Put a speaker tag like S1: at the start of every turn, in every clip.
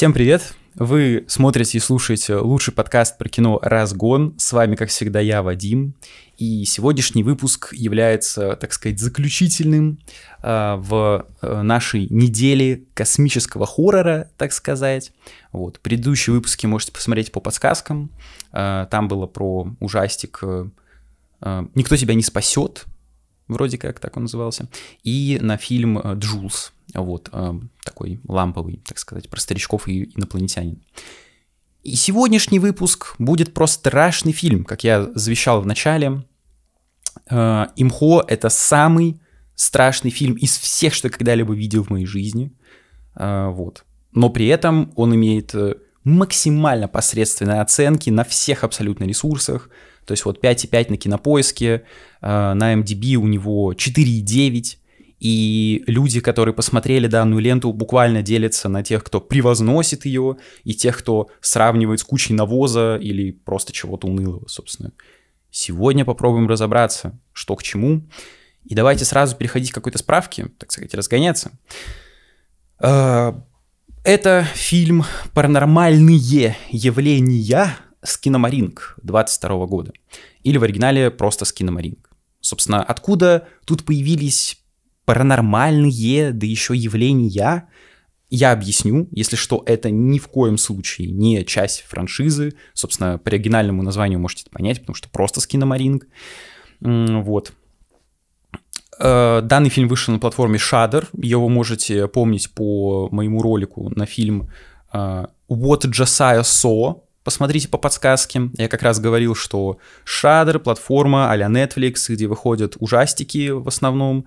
S1: Всем привет! Вы смотрите и слушаете лучший подкаст про кино «Разгон». С вами, как всегда, я, Вадим. И сегодняшний выпуск является, так сказать, заключительным э, в нашей неделе космического хоррора, так сказать. Вот. Предыдущие выпуски можете посмотреть по подсказкам. Э, там было про ужастик э, э «Никто тебя не спасет», вроде как так он назывался, и на фильм «Джулс», вот, э, такой ламповый, так сказать, про старичков и инопланетянин. И сегодняшний выпуск будет про страшный фильм, как я завещал в начале. Э, «Имхо» — это самый страшный фильм из всех, что я когда-либо видел в моей жизни. Вот. Но при этом он имеет максимально посредственные оценки на всех абсолютно ресурсах. То есть вот 5,5 на кинопоиске, э, на MDB у него 4,9. И люди, которые посмотрели данную ленту, буквально делятся на тех, кто превозносит ее, и тех, кто сравнивает с кучей навоза или просто чего-то унылого, собственно. Сегодня попробуем разобраться, что к чему. И давайте сразу переходить к какой-то справке, так сказать, разгоняться. Э, это фильм «Паранормальные явления», Скиномаринг 22 года. Или в оригинале просто Скиномаринг. Собственно, откуда тут появились паранормальные, да еще явления, я объясню, если что, это ни в коем случае не часть франшизы. Собственно, по оригинальному названию можете это понять, потому что просто Скиномаринг. Вот. Э, данный фильм вышел на платформе Shudder. Его можете помнить по моему ролику на фильм э, What Josiah Saw, посмотрите по подсказке. Я как раз говорил, что Shudder, платформа а-ля Netflix, где выходят ужастики в основном,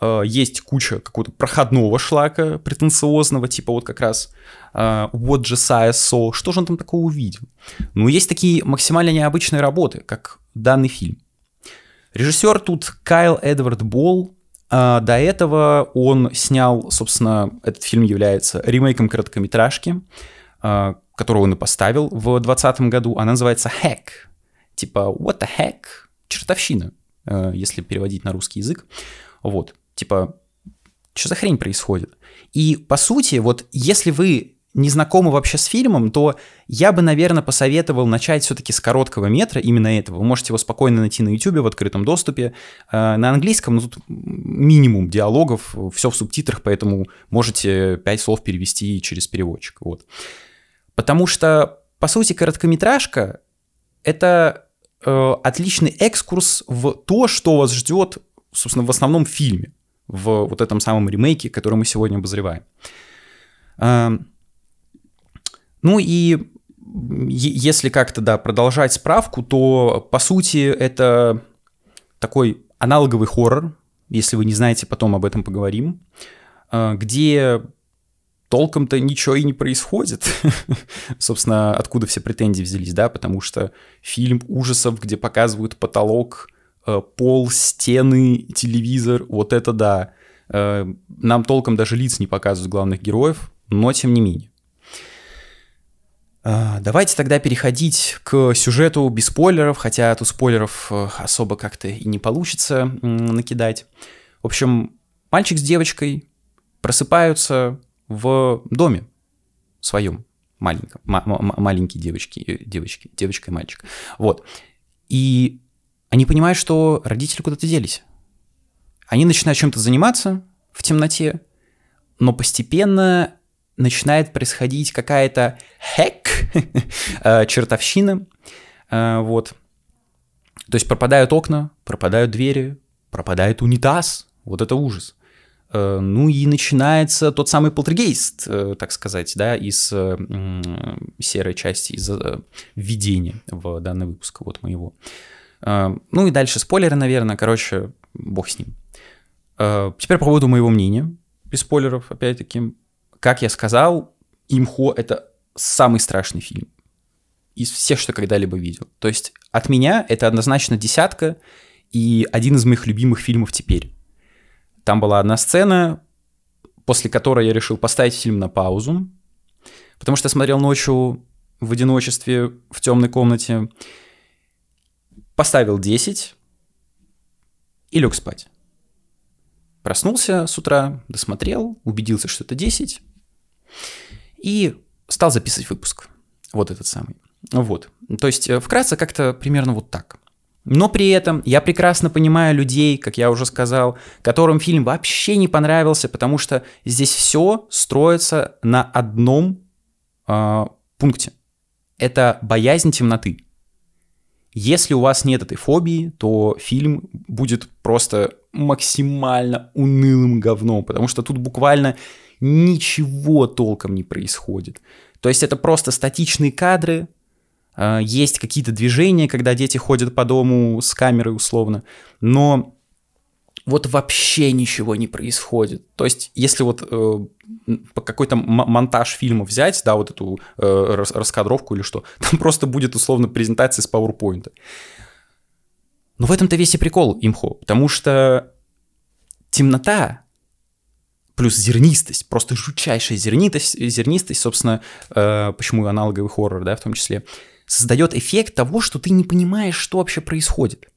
S1: э, есть куча какого-то проходного шлака претенциозного, типа вот как раз uh, What Josiah Saw, что же он там такого увидел? Ну, есть такие максимально необычные работы, как данный фильм. Режиссер тут Кайл Эдвард Болл, Uh, до этого он снял, собственно, этот фильм является ремейком короткометражки, uh, которую он и поставил в 2020 году, она называется Hack. Типа, what the heck? Чертовщина, э, если переводить на русский язык. Вот, типа, что за хрень происходит? И, по сути, вот если вы не знакомы вообще с фильмом, то я бы, наверное, посоветовал начать все-таки с короткого метра, именно этого. Вы можете его спокойно найти на YouTube в открытом доступе. Э, на английском, ну, тут минимум диалогов, все в субтитрах, поэтому можете пять слов перевести через переводчик. Вот. Потому что, по сути, короткометражка — это э, отличный экскурс в то, что вас ждет, собственно, в основном фильме, в вот этом самом ремейке, который мы сегодня обозреваем. Э, ну и если как-то, да, продолжать справку, то, по сути, это такой аналоговый хоррор, если вы не знаете, потом об этом поговорим, э, где толком-то ничего и не происходит. Собственно, откуда все претензии взялись, да, потому что фильм ужасов, где показывают потолок, пол, стены, телевизор, вот это да. Э, нам толком даже лиц не показывают главных героев, но тем не менее. Э, давайте тогда переходить к сюжету без спойлеров, хотя тут спойлеров особо как-то и не получится накидать. В общем, мальчик с девочкой просыпаются в доме своем маленьком, маленькие девочки, э, девочки, девочка и мальчик. Вот. И они понимают, что родители куда-то делись. Они начинают чем-то заниматься в темноте, но постепенно начинает происходить какая-то хэк, э, чертовщина, э, вот. То есть пропадают окна, пропадают двери, пропадает унитаз, вот это ужас. Э, ну и начинается тот самый полтергейст, так сказать, да, из серой части, из введения в данный выпуск вот моего. Ну и дальше спойлеры, наверное, короче, бог с ним. Теперь по поводу моего мнения, без спойлеров, опять-таки. Как я сказал, «Имхо» — это самый страшный фильм из всех, что когда-либо видел. То есть от меня это однозначно десятка и один из моих любимых фильмов теперь. Там была одна сцена, после которой я решил поставить фильм на паузу, потому что я смотрел ночью в одиночестве в темной комнате, поставил 10 и лег спать. Проснулся с утра, досмотрел, убедился, что это 10. И стал записывать выпуск. Вот этот самый. Вот. То есть, э, вкратце как-то примерно вот так. Но при этом я прекрасно понимаю людей, как я уже сказал, которым фильм вообще не понравился, потому что здесь все строится на одном э, пункте. Это боязнь темноты. Если у вас нет этой фобии, то фильм будет просто максимально унылым говном, потому что тут буквально ничего толком не происходит. То есть это просто статичные кадры, а, есть какие-то движения, когда дети ходят по дому с камерой условно, но вот вообще ничего не происходит. То есть, если вот э, какой-то монтаж фильма взять, да, вот эту э, раскадровку или что, там просто будет условно презентация с PowerPoint. Но в этом-то весь и прикол имхо, потому что темнота плюс зернистость, просто жутчайшая зернистость, зернистость собственно, э, почему аналоговый хоррор, да, в том числе, создает эффект того, что ты не понимаешь, что вообще происходит.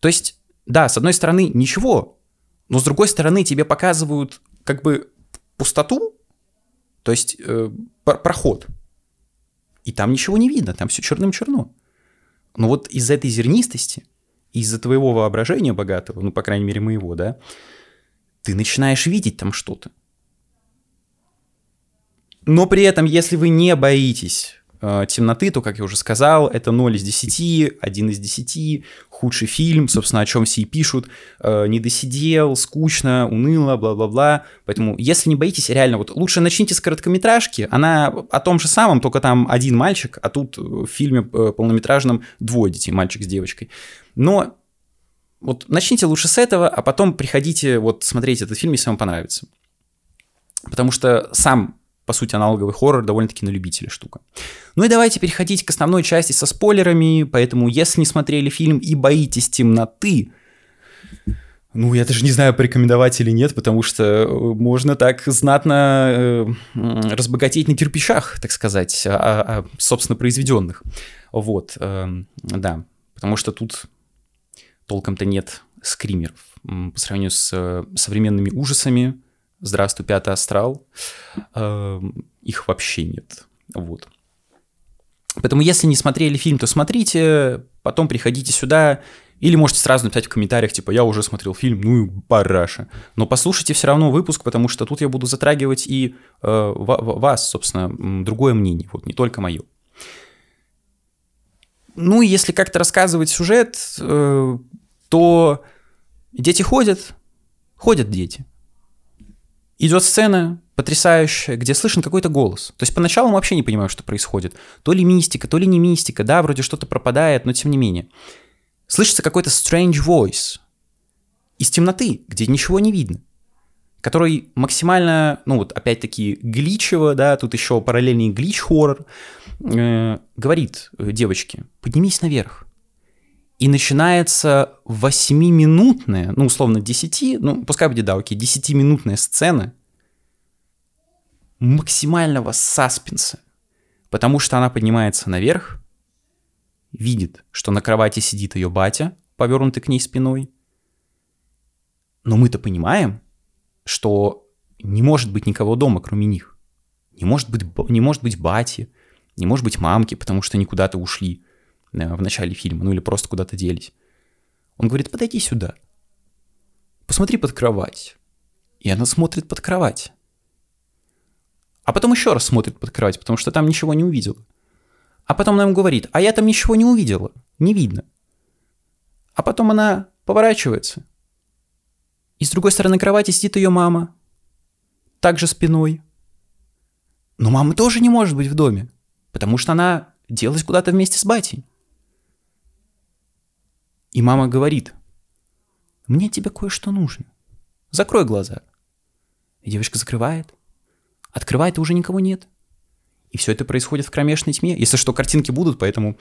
S1: То есть, да, с одной стороны, ничего, но с другой стороны, тебе показывают как бы пустоту, то есть э, проход, и там ничего не видно, там все черным-черно. Но вот из-за этой зернистости, из-за твоего воображения богатого, ну, по крайней мере, моего, да, ты начинаешь видеть там что-то. Но при этом, если вы не боитесь темноты, то, как я уже сказал, это 0 из 10, 1 из 10, худший фильм, собственно, о чем все и пишут, э, не досидел, скучно, уныло, бла-бла-бла. Поэтому, если не боитесь, реально, вот лучше начните с короткометражки, она о том же самом, только там один мальчик, а тут в фильме э, полнометражном двое детей, мальчик с девочкой. Но вот начните лучше с этого, а потом приходите вот смотреть этот фильм, если вам понравится. Потому что сам по сути, аналоговый хоррор довольно-таки на любителя штука. Ну и давайте переходить к основной части со спойлерами, поэтому если не смотрели фильм и боитесь темноты, ну, я даже не знаю, порекомендовать или нет, потому что э, можно так знатно э, разбогатеть на кирпичах, так сказать, а, а, собственно, произведенных. Вот, э, да, потому что тут толком-то нет скримеров. По сравнению с э, современными ужасами, Здравствуй, пятый астрал. Эм, их вообще нет. Вот. Поэтому, если не смотрели фильм, то смотрите, потом приходите сюда, или можете сразу написать в комментариях, типа, я уже смотрел фильм, ну и параша. Но послушайте все равно выпуск, потому что тут я буду затрагивать и э, вас, собственно, другое мнение, вот не только мое. Ну и если как-то рассказывать сюжет, э, то дети ходят, ходят дети идет сцена потрясающая, где слышен какой-то голос. То есть поначалу мы вообще не понимаем, что происходит. То ли мистика, то ли не мистика, да, вроде что-то пропадает, но тем не менее. Слышится какой-то strange voice из темноты, где ничего не видно, который максимально, ну вот опять-таки гличево, да, тут еще параллельный глич-хоррор, э, говорит девочке, поднимись наверх. И начинается 8-минутная, ну, условно, 10, ну, пускай будет, да, окей, 10-минутная сцена максимального саспенса. Потому что она поднимается наверх, видит, что на кровати сидит ее батя, повернутый к ней спиной. Но мы-то понимаем, что не может быть никого дома, кроме них. Не может быть, не может быть бати, не может быть мамки, потому что они куда-то ушли. Э, в начале фильма, ну или просто куда-то делись. Он говорит, подойди сюда. Посмотри под кровать. И она смотрит под кровать. А потом еще раз смотрит под кровать, потому что там ничего не увидела. А потом она ему говорит, а я там ничего не увидела, не видно. А потом она поворачивается. И с другой стороны кровати сидит ее мама, также спиной. Но мама тоже не может быть в доме, потому что она делась куда-то вместе с батей. И мама говорит, мне тебе кое-что нужно. Закрой глаза. И девочка закрывает. Открывает, и уже никого нет. И все это происходит в кромешной тьме. Если что, картинки будут, поэтому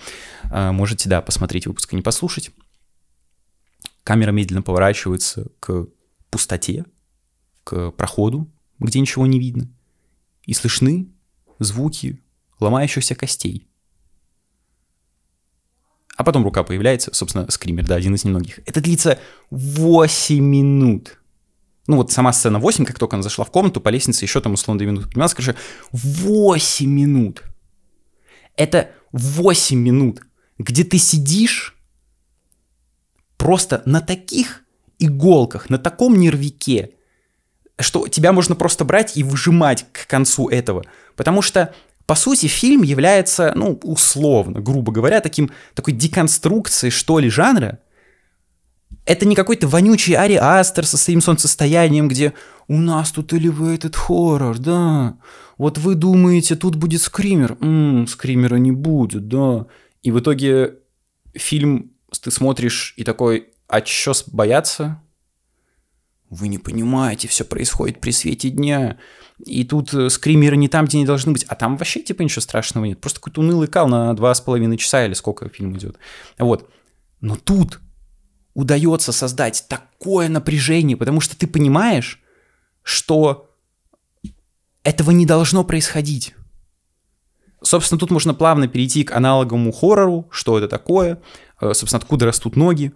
S1: э, можете, да, посмотреть выпуск и не послушать. Камера медленно поворачивается к пустоте, к проходу, где ничего не видно. И слышны звуки ломающихся костей. А потом рука появляется, собственно, скример, да, один из немногих. Это длится 8 минут. Ну вот сама сцена 8, как только она зашла в комнату, по лестнице еще там условно 2 минуты поднималась, короче, 8 минут. Это 8 минут, где ты сидишь просто на таких иголках, на таком нервике, что тебя можно просто брать и выжимать к концу этого. Потому что, по сути, фильм является, ну, условно, грубо говоря, таким, такой деконструкцией, что ли, жанра. Это не какой-то вонючий Ари Астер со своим солнцестоянием, где у нас тут elevated хоррор, да. Вот вы думаете, тут будет скример. Ммм, скримера не будет, да. И в итоге фильм ты смотришь и такой, а чё бояться? Вы не понимаете, все происходит при свете дня. И тут э, скримеры не там, где они должны быть. А там вообще типа ничего страшного нет. Просто какой-то унылый кал на два с половиной часа или сколько фильм идет. Вот. Но тут удается создать такое напряжение, потому что ты понимаешь, что этого не должно происходить. Собственно, тут можно плавно перейти к аналоговому хоррору, что это такое, э, собственно, откуда растут ноги.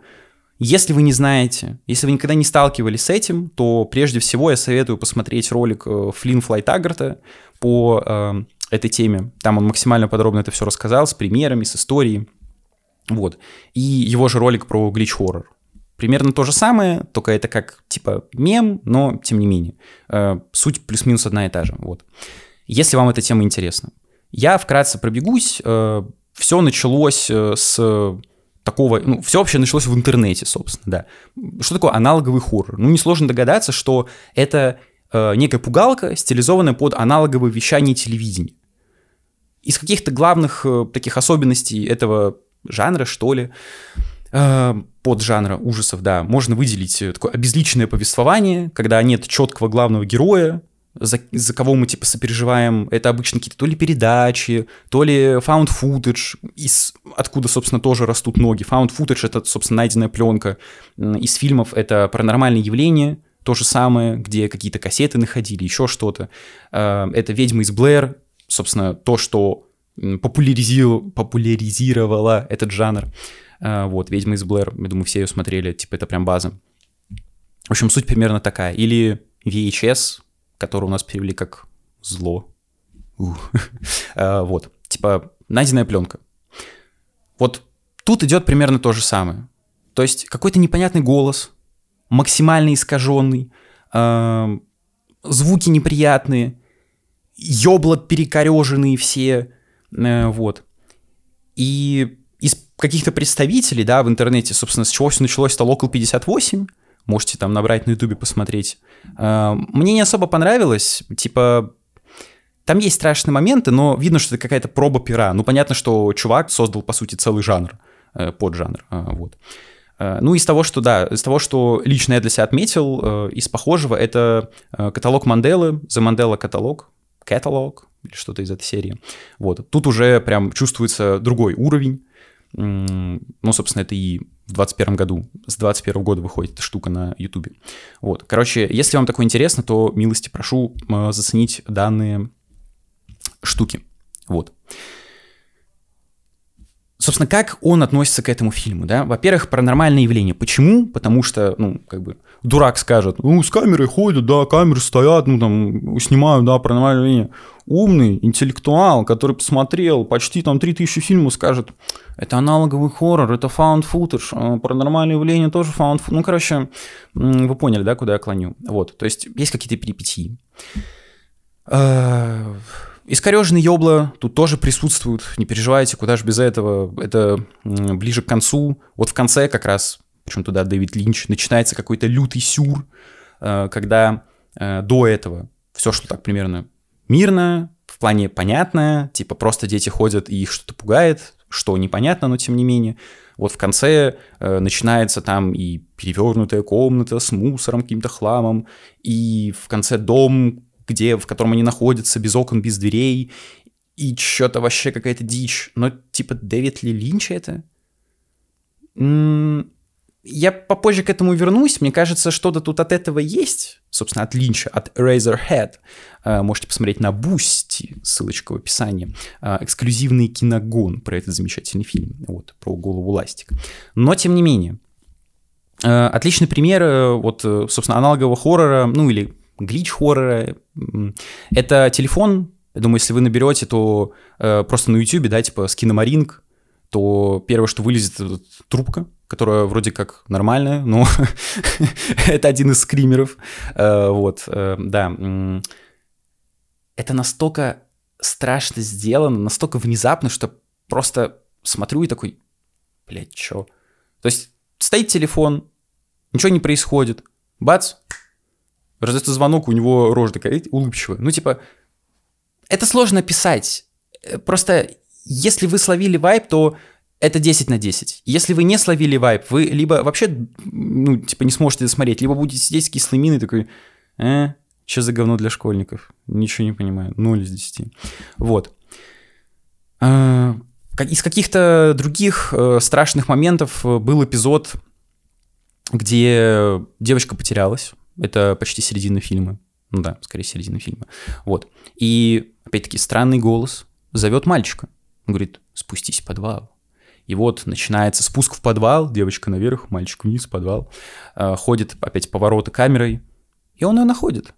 S1: Если вы не знаете, если вы никогда не сталкивались с этим, то прежде всего я советую посмотреть ролик э, Флинн Флайтагарта по э, этой теме. Там он максимально подробно это все рассказал, с примерами, с историей. Вот. И его же ролик про глич-хоррор. Примерно то же самое, только это как типа мем, но тем не менее. Э, суть плюс-минус одна и та же. Вот. Если вам эта тема интересна. Я вкратце пробегусь. Э, все началось э, с такого, ну, все вообще началось в интернете, собственно, да. Что такое аналоговый хоррор? Ну, несложно догадаться, что это э, некая пугалка, стилизованная под аналоговое вещание телевидения. Из каких-то главных э, таких особенностей этого жанра, что ли, э, под жанра ужасов, да, можно выделить э, такое обезличенное повествование, когда нет четкого главного героя, за, за кого мы, типа, сопереживаем. Это обычно какие-то то ли передачи, то ли found footage, из, откуда, собственно, тоже растут ноги. Found footage — это, собственно, найденная пленка. Из фильмов это паранормальные явления, то же самое, где какие-то кассеты находили, еще что-то. А, это «Ведьма из Блэр», собственно, то, что популяризировало, популяризировало этот жанр. А, вот, «Ведьма из Блэр», я думаю, все ее смотрели, типа, это прям база. В общем, суть примерно такая. Или VHS, который у нас перевели как зло. А, вот, типа найденная пленка. Вот тут идет примерно то же самое. То есть какой-то непонятный голос, максимально искаженный, а, звуки неприятные, ёбла перекореженные все, э, вот. И из каких-то представителей, да, в интернете, собственно, с чего все началось, это Local 58, можете там набрать на ютубе, посмотреть. А, мне не особо понравилось, типа, там есть страшные моменты, но видно, что это какая-то проба пера. Ну, понятно, что чувак создал, по сути, целый жанр, э, поджанр, а, вот. А, ну, из того, что, да, из того, что лично я для себя отметил, э, из похожего, это э, каталог Манделы, The Mandela каталог, каталог, или что-то из этой серии. Вот, тут уже прям чувствуется другой уровень, ну, собственно, это и в 2021 году, с 2021 года выходит эта штука на YouTube. Вот, короче, если вам такое интересно, то милости прошу заценить данные штуки. Вот. Собственно, как он относится к этому фильму, да? Во-первых, паранормальное явление. Почему? Потому что, ну, как бы, дурак скажет, ну, с камерой ходят, да, камеры стоят, ну, там, снимают, да, паранормальное явление. Умный интеллектуал, который посмотрел почти там 3000 фильмов, скажет, это аналоговый хоррор, это found footage, а паранормальное явление тоже found footage. Ну, короче, вы поняли, да, куда я клоню. Вот, то есть есть какие-то перипетии. А, искореженные ёбла тут тоже присутствуют, не переживайте, куда же без этого. Это ближе к концу. Вот в конце как раз, причем туда Дэвид Линч, начинается какой-то лютый сюр, а, когда до этого все шло так примерно мирно, в плане понятное, типа просто дети ходят и их что-то пугает, что непонятно, но тем не менее. Вот в конце э, начинается там и перевернутая комната с мусором, каким-то хламом, и в конце дом, где, в котором они находятся, без окон, без дверей, и что-то вообще какая-то дичь. Но типа Дэвид Ли Линч это? М я попозже к этому вернусь. Мне кажется, что-то тут от этого есть. Собственно, от Линча, от Eraserhead. Э, можете посмотреть на Boosty, ссылочка в описании. Э, эксклюзивный киногон про этот замечательный фильм. Вот, про голову ластик. Но, тем не менее, Э, отличный пример, вот, собственно, аналогового хоррора, ну или глич-хоррора. Это телефон, я думаю, если вы наберете, то э, просто на YouTube, да, типа скиномаринг, то первое, что вылезет, это трубка, которая вроде как нормальная, но это один из скримеров. Э, вот, э, да. Это настолько страшно сделано, настолько внезапно, что просто смотрю и такой, блядь, чё? То есть стоит телефон, ничего не происходит, бац, раздается звонок, у него рожа такая улыбчивая. Ну, типа, это сложно писать. Э, просто если вы словили вайп, то это 10 на 10. Если вы не словили вайп, вы либо вообще, ну, типа, не сможете досмотреть, либо будете сидеть с кислой миной такой, э, что за говно для школьников? Ничего не понимаю. 0 из 10. Вот. А, из каких-то других э, страшных моментов э, был эпизод, где девочка потерялась. Это почти середина фильма. Ну да, скорее середина фильма. Вот. И, опять-таки, странный голос зовет мальчика. Он говорит, спустись в подвал. И вот начинается спуск в подвал, девочка наверх, мальчик вниз, подвал. Э, ходит опять повороты камерой, и он ее находит.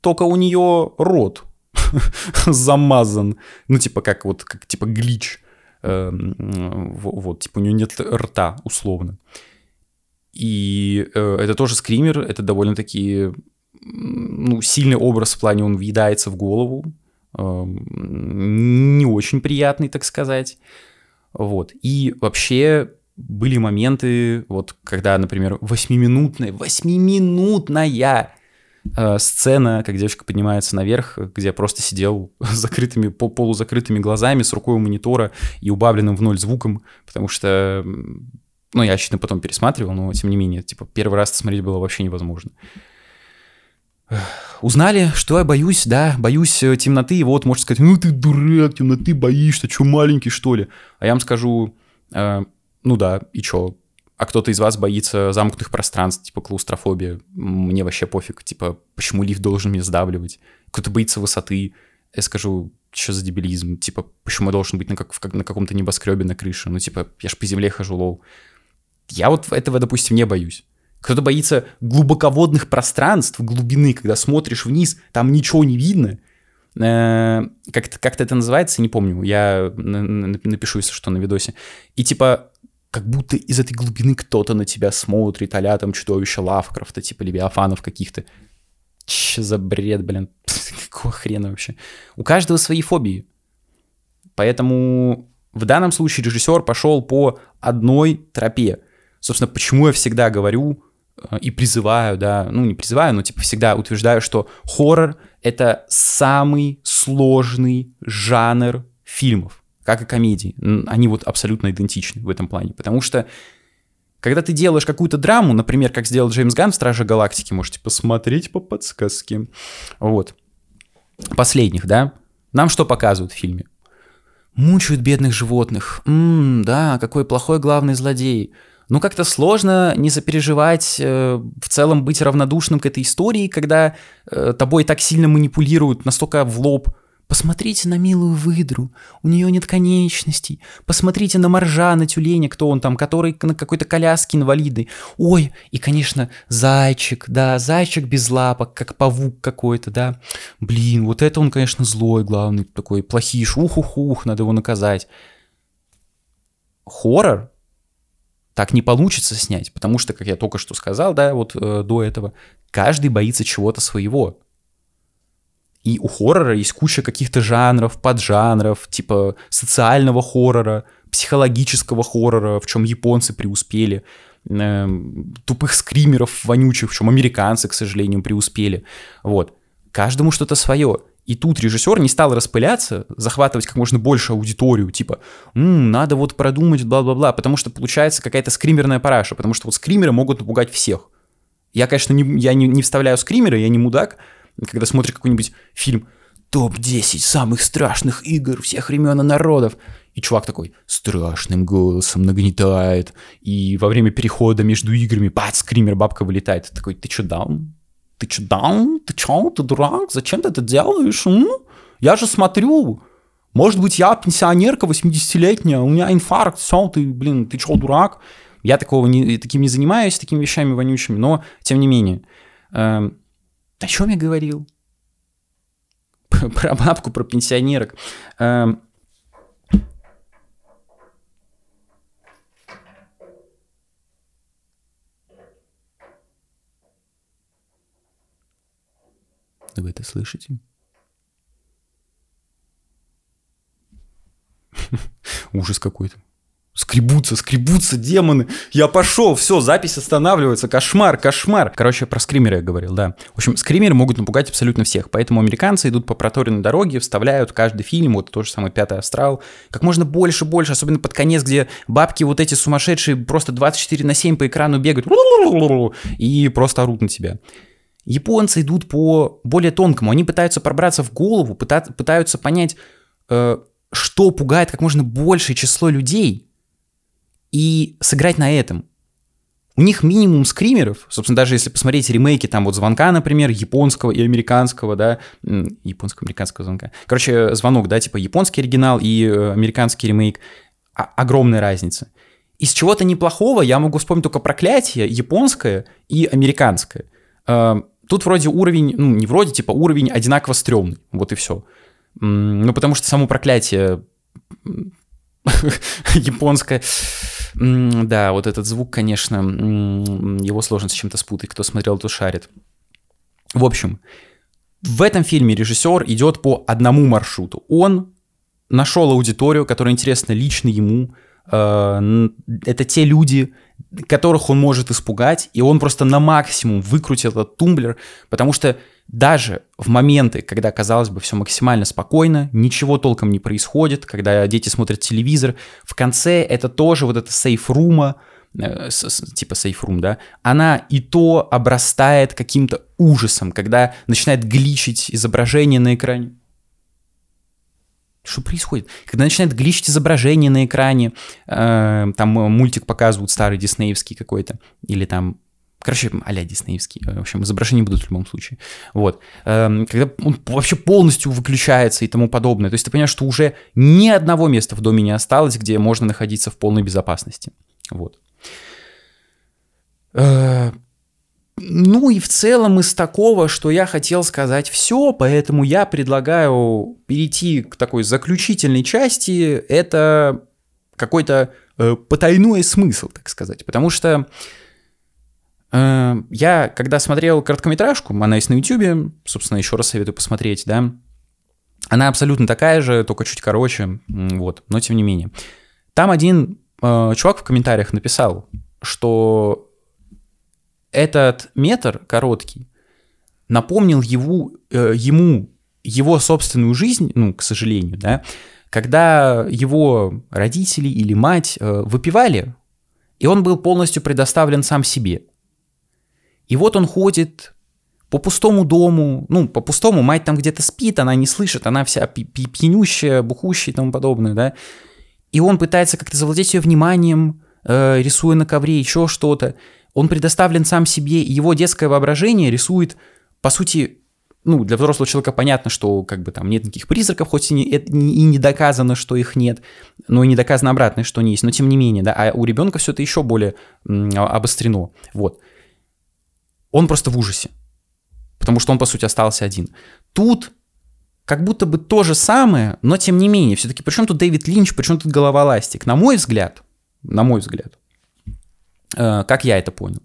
S1: Только у нее рот замазан. Ну, типа, как вот, как типа глич. Эм, вот, типа, у нее нет рта, условно. И э, это тоже скример, это довольно-таки ну, сильный образ в плане, он въедается в голову, э, не очень приятный, так сказать. Вот. И вообще были моменты, вот когда, например, восьмиминутная, восьмиминутная э, сцена, как девочка поднимается наверх, где я просто сидел с закрытыми, полузакрытыми глазами, с рукой у монитора и убавленным в ноль звуком, потому что ну, я, очевидно, потом пересматривал, но тем не менее, типа, первый раз смотреть было вообще невозможно. Узнали, что я боюсь, да, боюсь э, темноты, и вот можете сказать, ну ты дурак, темноты боишься, что маленький, что ли? А я вам скажу, э, ну да, и чё? А кто-то из вас боится замкнутых пространств, типа клаустрофобия, мне вообще пофиг, типа, почему лифт должен меня сдавливать? Кто-то боится высоты, я скажу, что за дебилизм, типа, почему я должен быть на, как, на каком-то небоскребе на крыше? Ну, типа, я ж по земле хожу, лол. Я вот этого, допустим, не боюсь. Кто-то боится глубоководных пространств, глубины, когда смотришь вниз, там ничего не видно. Э, как-то, как это называется, не помню. Я напишу, если что, на видосе. И типа как будто из этой глубины кто-то на тебя смотрит, а там чудовище Лавкрафта, типа Левиафанов каких-то. Че за бред, блин? Какого хрена вообще? У каждого свои фобии. Поэтому в данном случае режиссер пошел по одной тропе – Собственно, почему я всегда говорю и призываю, да, ну не призываю, но типа всегда утверждаю, что хоррор — это самый сложный жанр фильмов, как и комедии. Они вот абсолютно идентичны в этом плане, потому что когда ты делаешь какую-то драму, например, как сделал Джеймс Ганн в «Страже Галактики», можете посмотреть по подсказке. Вот. Последних, да? Нам что показывают в фильме? Мучают бедных животных. Ммм, да, какой плохой главный злодей ну как-то сложно не запереживать, э, в целом быть равнодушным к этой истории, когда э, тобой так сильно манипулируют, настолько в лоб. Посмотрите на милую выдру, у нее нет конечностей. Посмотрите на моржа, на тюленя, кто он там, который на какой-то коляске инвалидный. Ой, и, конечно, зайчик, да, зайчик без лапок, как павук какой-то, да. Блин, вот это он, конечно, злой, главный такой, плохиш, ух-ух-ух, надо его наказать. Хоррор так не получится снять, потому что, как я только что сказал, да, вот э, до этого, каждый боится чего-то своего. И у хоррора есть куча каких-то жанров, поджанров, типа социального хоррора, психологического хоррора, в чем японцы преуспели, э, тупых скримеров вонючих, в чем американцы, к сожалению, преуспели. Вот. Каждому что-то свое. И тут режиссер не стал распыляться, захватывать как можно больше аудиторию, типа, М, надо вот продумать, бла-бла-бла, потому что получается какая-то скримерная параша, потому что вот скримеры могут напугать всех. Я, конечно, не, я не, не вставляю скримеры, я не мудак, когда смотришь какой-нибудь фильм «Топ-10 самых страшных игр всех времен и народов», и чувак такой страшным голосом нагнетает, и во время перехода между играми, бац, скример, бабка вылетает. Такой, ты чё, даун? Ты что, даун? Ты чё? Ты дурак? Зачем ты это делаешь? М? Я же смотрю. Может быть, я пенсионерка 80-летняя, у меня инфаркт, все, ты, блин, ты чё, дурак? Я такого не, таким не занимаюсь, такими вещами вонючими, но тем не менее. Эм, о чем я говорил? Про бабку, про пенсионерок. Эм, Вы это слышите? Ужас какой-то. Скребутся, скребутся демоны. Я пошел, все, запись останавливается. Кошмар, кошмар. Короче, про скримеры я говорил, да. В общем, скримеры могут напугать абсолютно всех. Поэтому американцы идут по проторенной дороге, вставляют каждый фильм, вот тот же самый «Пятый астрал», как можно больше, больше, особенно под конец, где бабки вот эти сумасшедшие просто 24 на 7 по экрану бегают и просто орут на тебя. Японцы идут по более тонкому. Они пытаются пробраться в голову, пытаются понять, э, что пугает как можно большее число людей, и сыграть на этом. У них минимум скримеров, собственно, даже если посмотреть ремейки, там вот звонка, например, японского и американского, да, японско-американского звонка. Короче, звонок, да, типа японский оригинал и э, американский ремейк, а, огромная разница. Из чего-то неплохого я могу вспомнить только проклятие японское и американское. Э, Тут вроде уровень, ну не вроде, типа уровень одинаково стрёмный, вот и все. Ну потому что само проклятие японское, да, вот этот звук, конечно, его сложно с чем-то спутать, кто смотрел, то шарит. В общем, в этом фильме режиссер идет по одному маршруту. Он нашел аудиторию, которая интересна лично ему. Э, это те люди, которых он может испугать, и он просто на максимум выкрутил этот тумблер, потому что даже в моменты, когда, казалось бы, все максимально спокойно, ничего толком не происходит, когда дети смотрят телевизор, в конце это тоже вот это сейф-рума, э, типа сейф-рум, да, она и то обрастает каким-то ужасом, когда начинает гличить изображение на экране. Что происходит? Когда начинает гличить изображение на экране, э, там мультик показывают старый диснеевский какой-то, или там Короче, а-ля диснеевский. В общем, изображения будут в любом случае. Вот. Эм, когда он вообще полностью выключается и тому подобное. То есть ты понимаешь, что уже ни одного места в доме не осталось, где можно находиться в полной безопасности. Вот. Ну и в целом из такого, что я хотел сказать все, поэтому я предлагаю перейти к такой заключительной части. Это какой-то э, потайной смысл, так сказать. Потому что э, я, когда смотрел короткометражку, она есть на YouTube, собственно, еще раз советую посмотреть, да, она абсолютно такая же, только чуть короче, вот, но тем не менее. Там один э, чувак в комментариях написал, что этот метр короткий напомнил его, э, ему его собственную жизнь, ну, к сожалению, да, когда его родители или мать э, выпивали, и он был полностью предоставлен сам себе. И вот он ходит по пустому дому, ну, по пустому, мать там где-то спит, она не слышит, она вся пьянющая, бухущая и тому подобное, да, и он пытается как-то завладеть ее вниманием, э, рисуя на ковре еще что-то, он предоставлен сам себе, и его детское воображение рисует, по сути, ну, для взрослого человека понятно, что как бы там нет никаких призраков, хоть и не, и не доказано, что их нет, но и не доказано обратное, что они есть, но тем не менее, да, а у ребенка все это еще более обострено, вот. Он просто в ужасе, потому что он, по сути, остался один. Тут как будто бы то же самое, но тем не менее, все-таки, причем тут Дэвид Линч, причем тут голова ластик? На мой взгляд, на мой взгляд, Э, как я это понял.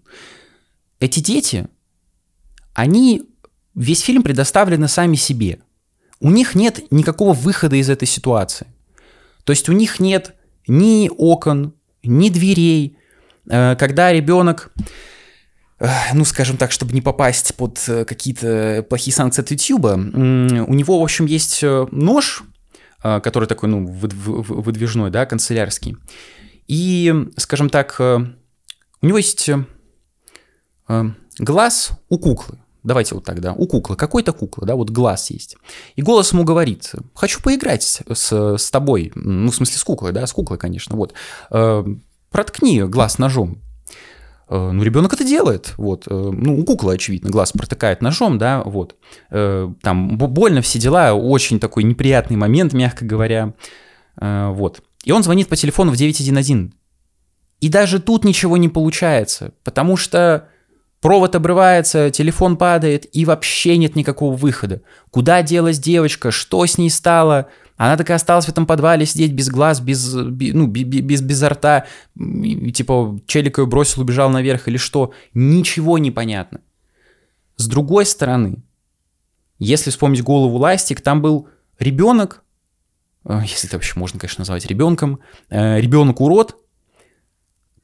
S1: Эти дети, они весь фильм предоставлены сами себе. У них нет никакого выхода из этой ситуации. То есть у них нет ни окон, ни дверей. Э, когда ребенок, э, ну, скажем так, чтобы не попасть под какие-то плохие санкции от YouTube, у него, в общем, есть нож, который такой, ну, выдвижной, да, канцелярский. И, скажем так, у него есть э, э, глаз у куклы. Давайте вот так, да, у куклы, какой-то куклы, да, вот глаз есть. И голос ему говорит, хочу поиграть с, с, с тобой, ну, в смысле, с куклой, да, с куклой, конечно, вот. Э, проткни глаз ножом. Э, ну, ребенок это делает, вот. Э, ну, у куклы, очевидно, глаз протыкает ножом, да, вот. Э, там больно все дела, очень такой неприятный момент, мягко говоря, вот. И он звонит по телефону в 911 И даже тут ничего не получается, потому что провод обрывается, телефон падает, и вообще нет никакого выхода. Куда делась девочка, что с ней стало? Она так и осталась в этом подвале сидеть без глаз, без, ну, без, без рта, и, типа челик ее бросил, убежал наверх или что. Ничего не понятно. С другой стороны, если вспомнить голову Ластик, там был ребенок, э, если это вообще можно, конечно, назвать ребенком, э, ребенок-урод,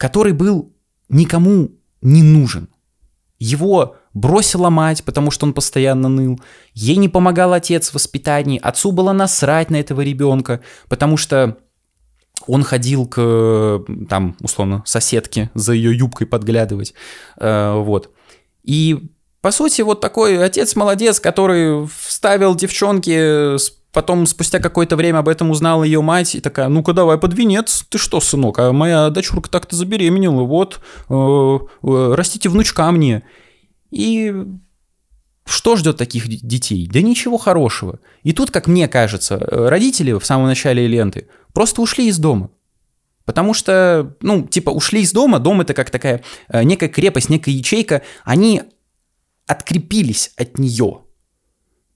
S1: который был никому не нужен. Его бросила мать, потому что он постоянно ныл. Ей не помогал отец в воспитании. Отцу было насрать на этого ребенка, потому что он ходил к, там, условно, соседке за ее юбкой подглядывать. Э, вот. И, по сути, вот такой отец молодец, который вставил девчонке Потом, спустя какое-то время об этом узнала ее мать и такая, ну-ка давай под венец, ты что, сынок, а моя дочурка так-то забеременела, вот, э, э, растите внучка мне. И что ждет таких детей? Да ничего хорошего. И тут, как мне кажется, э, родители в самом начале ленты просто ушли из дома. Потому что, ну, типа, ушли из дома, дом это как такая некая крепость, некая ячейка, они открепились от нее.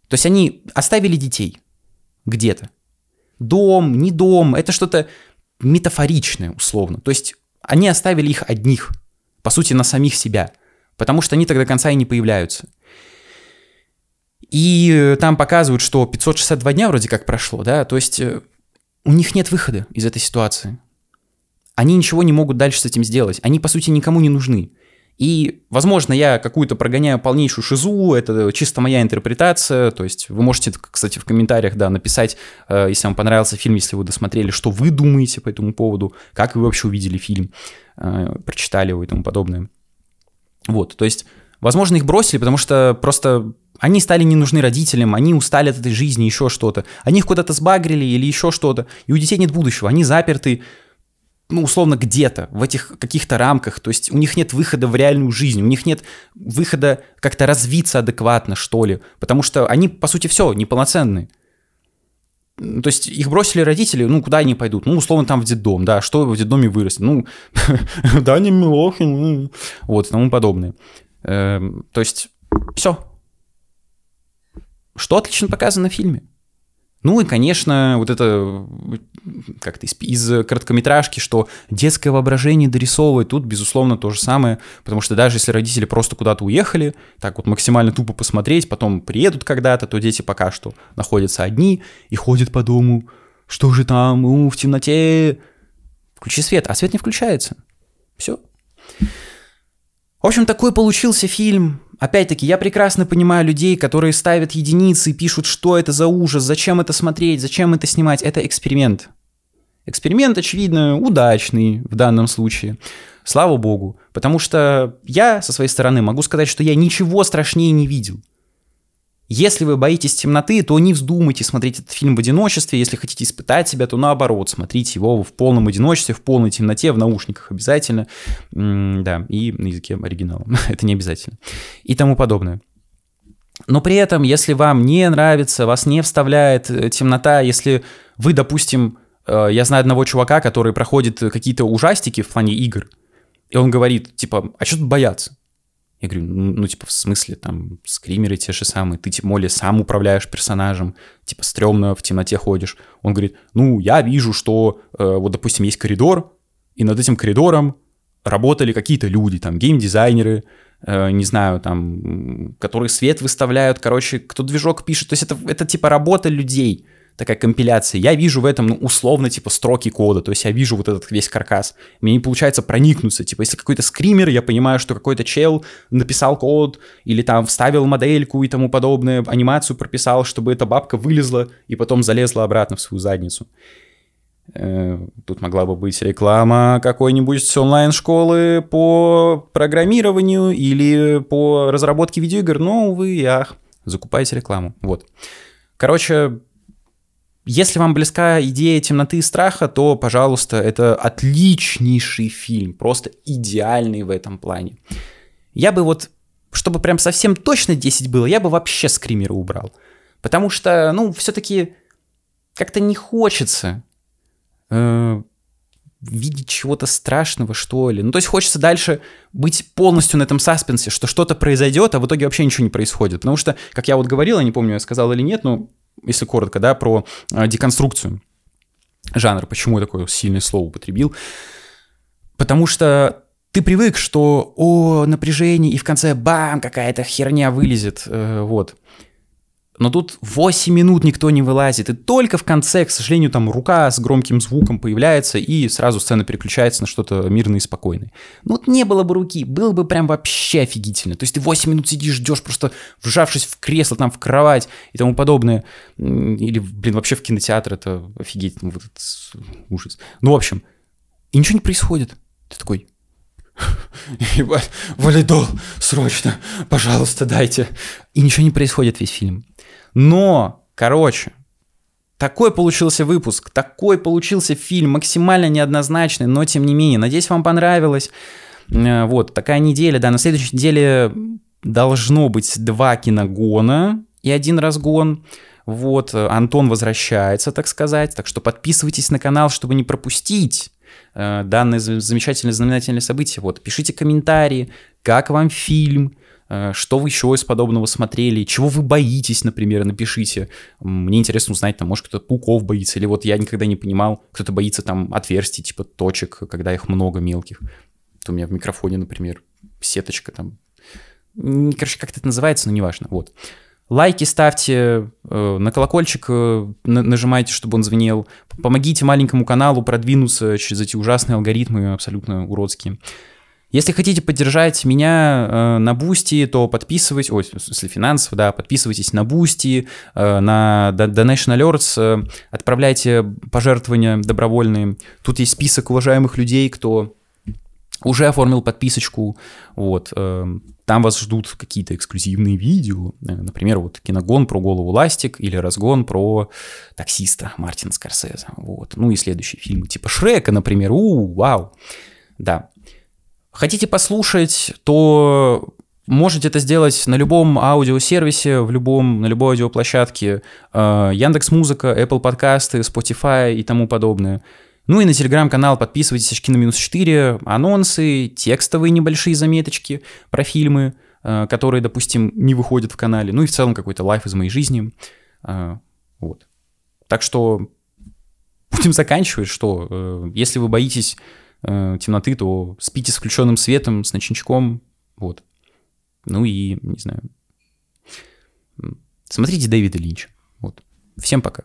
S1: То есть они оставили детей – где-то. Дом, не дом, это что-то метафоричное, условно. То есть они оставили их одних, по сути, на самих себя, потому что они тогда конца и не появляются. И э, там показывают, что 562 дня вроде как прошло, да, то есть э, у них нет выхода из этой ситуации. Они ничего не могут дальше с этим сделать. Они, по сути, никому не нужны. И, возможно, я какую-то прогоняю полнейшую шизу, это чисто моя интерпретация, то есть вы можете, кстати, в комментариях, да, написать, э, если вам понравился фильм, если вы досмотрели, что вы думаете по этому поводу, как вы вообще увидели фильм, э, прочитали его и тому подобное. Вот, то есть, возможно, их бросили, потому что просто они стали не нужны родителям, они устали от этой жизни, еще что-то. Они их куда-то сбагрили или еще что-то, и у детей нет будущего, они заперты, ну, условно, где-то, в этих каких-то рамках, то есть у них нет выхода в реальную жизнь, у них нет выхода как-то развиться адекватно, что ли, потому что они, по сути, все, неполноценные. То есть их бросили родители, ну, куда они пойдут? Ну, условно, там в детдом, да, что в детдоме вырастет? Ну, Даня Милохин, ну, вот, и тому подобное. Эм, то есть, все. Что отлично показано в фильме? Ну и, конечно, вот это как-то из, из короткометражки, что детское воображение дорисовывает, тут, безусловно, то же самое, потому что даже если родители просто куда-то уехали, так вот максимально тупо посмотреть, потом приедут когда-то, то дети пока что находятся одни и ходят по дому, что же там, у, в темноте, включи свет, а свет не включается. Все. В общем, такой получился фильм. Опять-таки, я прекрасно понимаю людей, которые ставят единицы и пишут, что это за ужас, зачем это смотреть, зачем это снимать. Это эксперимент. Эксперимент, очевидно, удачный в данном случае. Слава богу. Потому что я, со своей стороны, могу сказать, что я ничего страшнее не видел. Если вы боитесь темноты, то не вздумайте смотреть этот фильм в одиночестве. Если хотите испытать себя, то наоборот, смотрите его в полном одиночестве, в полной темноте, в наушниках обязательно. да, и на языке оригинала. Это не обязательно. И тому подобное. Но при этом, если вам не нравится, вас не вставляет э, темнота, если вы, допустим, э, я знаю одного чувака, который проходит какие-то ужастики в плане игр, и он говорит, типа, а что тут бояться? Я говорю, ну, ну, типа, в смысле, там, скримеры те же самые, ты, тем более, сам управляешь персонажем, типа, стрёмно в темноте ходишь. Он говорит, ну, я вижу, что, э, вот, допустим, есть коридор, и над этим коридором работали какие-то люди, там, геймдизайнеры, э, не знаю, там, которые свет выставляют, короче, кто движок пишет. То есть это, это типа, работа людей — такая компиляция. Я вижу в этом, ну, условно, типа, строки кода, то есть я вижу вот этот весь каркас. Мне не получается проникнуться, типа, если какой-то скример, я понимаю, что какой-то чел написал код или там вставил модельку и тому подобное, анимацию прописал, чтобы эта бабка вылезла и потом залезла обратно в свою задницу. Э, тут могла бы быть реклама какой-нибудь онлайн-школы по программированию или по разработке видеоигр, но, увы, ах, закупайте рекламу. Вот. Короче, если вам близка идея темноты и страха, то, пожалуйста, это отличнейший фильм, просто идеальный в этом плане. Я бы вот, чтобы прям совсем точно 10 было, я бы вообще скримеры убрал. Потому что, ну, все-таки как-то не хочется. Э, видеть чего-то страшного, что ли. Ну, то есть хочется дальше быть полностью на этом саспенсе, что что-то произойдет, а в итоге вообще ничего не происходит. Потому что, как я вот говорил, я не помню, я сказал или нет, но если коротко, да, про э, деконструкцию жанра, почему я такое сильное слово употребил. Потому что ты привык, что о, напряжение, и в конце бам, какая-то херня вылезет, э, вот. Но тут 8 минут никто не вылазит, и только в конце, к сожалению, там рука с громким звуком появляется, и сразу сцена переключается на что-то мирное и спокойное. Ну вот не было бы руки, было бы прям вообще офигительно. То есть ты 8 минут сидишь, ждешь, просто вжавшись в кресло, там, в кровать и тому подобное. Или, блин, вообще в кинотеатр это офигеть, ну, вот этот ужас. Ну, в общем, и ничего не происходит. Ты такой, Ебать, валидол, срочно, пожалуйста, дайте. И ничего не происходит весь фильм. Но, короче, такой получился выпуск, такой получился фильм, максимально неоднозначный, но тем не менее. Надеюсь, вам понравилось. Э, вот, такая неделя, да, на следующей неделе должно быть два киногона и один разгон. Вот, Антон возвращается, так сказать, так что подписывайтесь на канал, чтобы не пропустить э, данное замечательное знаменательное событие. Вот, пишите комментарии, как вам фильм, Э, что вы еще из подобного смотрели? Чего вы боитесь, например, напишите. Мне интересно узнать, там, может, кто-то пауков боится, или вот я никогда не понимал, кто-то боится там отверстий, типа точек, когда их много мелких. То у меня в микрофоне, например, сеточка там. Короче, как это называется, но неважно. Вот. Лайки ставьте, э, на колокольчик э, нажимайте, чтобы он звенел. Помогите маленькому каналу продвинуться через эти ужасные алгоритмы, абсолютно уродские. Если хотите поддержать меня э, на Boosty, то подписывайтесь, ой, если финансово, да, подписывайтесь на Boosty, э, на Donation Alerts, э, отправляйте пожертвования добровольные. Тут есть список уважаемых людей, кто уже оформил подписочку, вот, э, там вас ждут какие-то эксклюзивные видео, э, например, вот киногон про голову Ластик или разгон про таксиста Мартина Скорсезе, вот, ну и следующие фильмы типа Шрека, например, у, вау, да, Хотите послушать, то можете это сделать на любом аудиосервисе, в любом, на любой аудиоплощадке. Э, Яндекс Музыка, Apple подкасты, Spotify и тому подобное. Ну и на телеграм-канал подписывайтесь очки на минус 4, анонсы, текстовые небольшие заметочки про фильмы, э, которые, допустим, не выходят в канале. Ну и в целом какой-то лайф из моей жизни. Э, вот. Так что будем заканчивать, что если вы боитесь э, темноты, то спите с включенным светом, с ночничком, вот. Ну и, не знаю, смотрите Дэвида Линча. Вот. Всем пока.